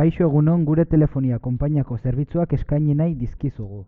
Kaixo egunon gure telefonia konpainiako zerbitzuak eskaini nahi dizkizugu.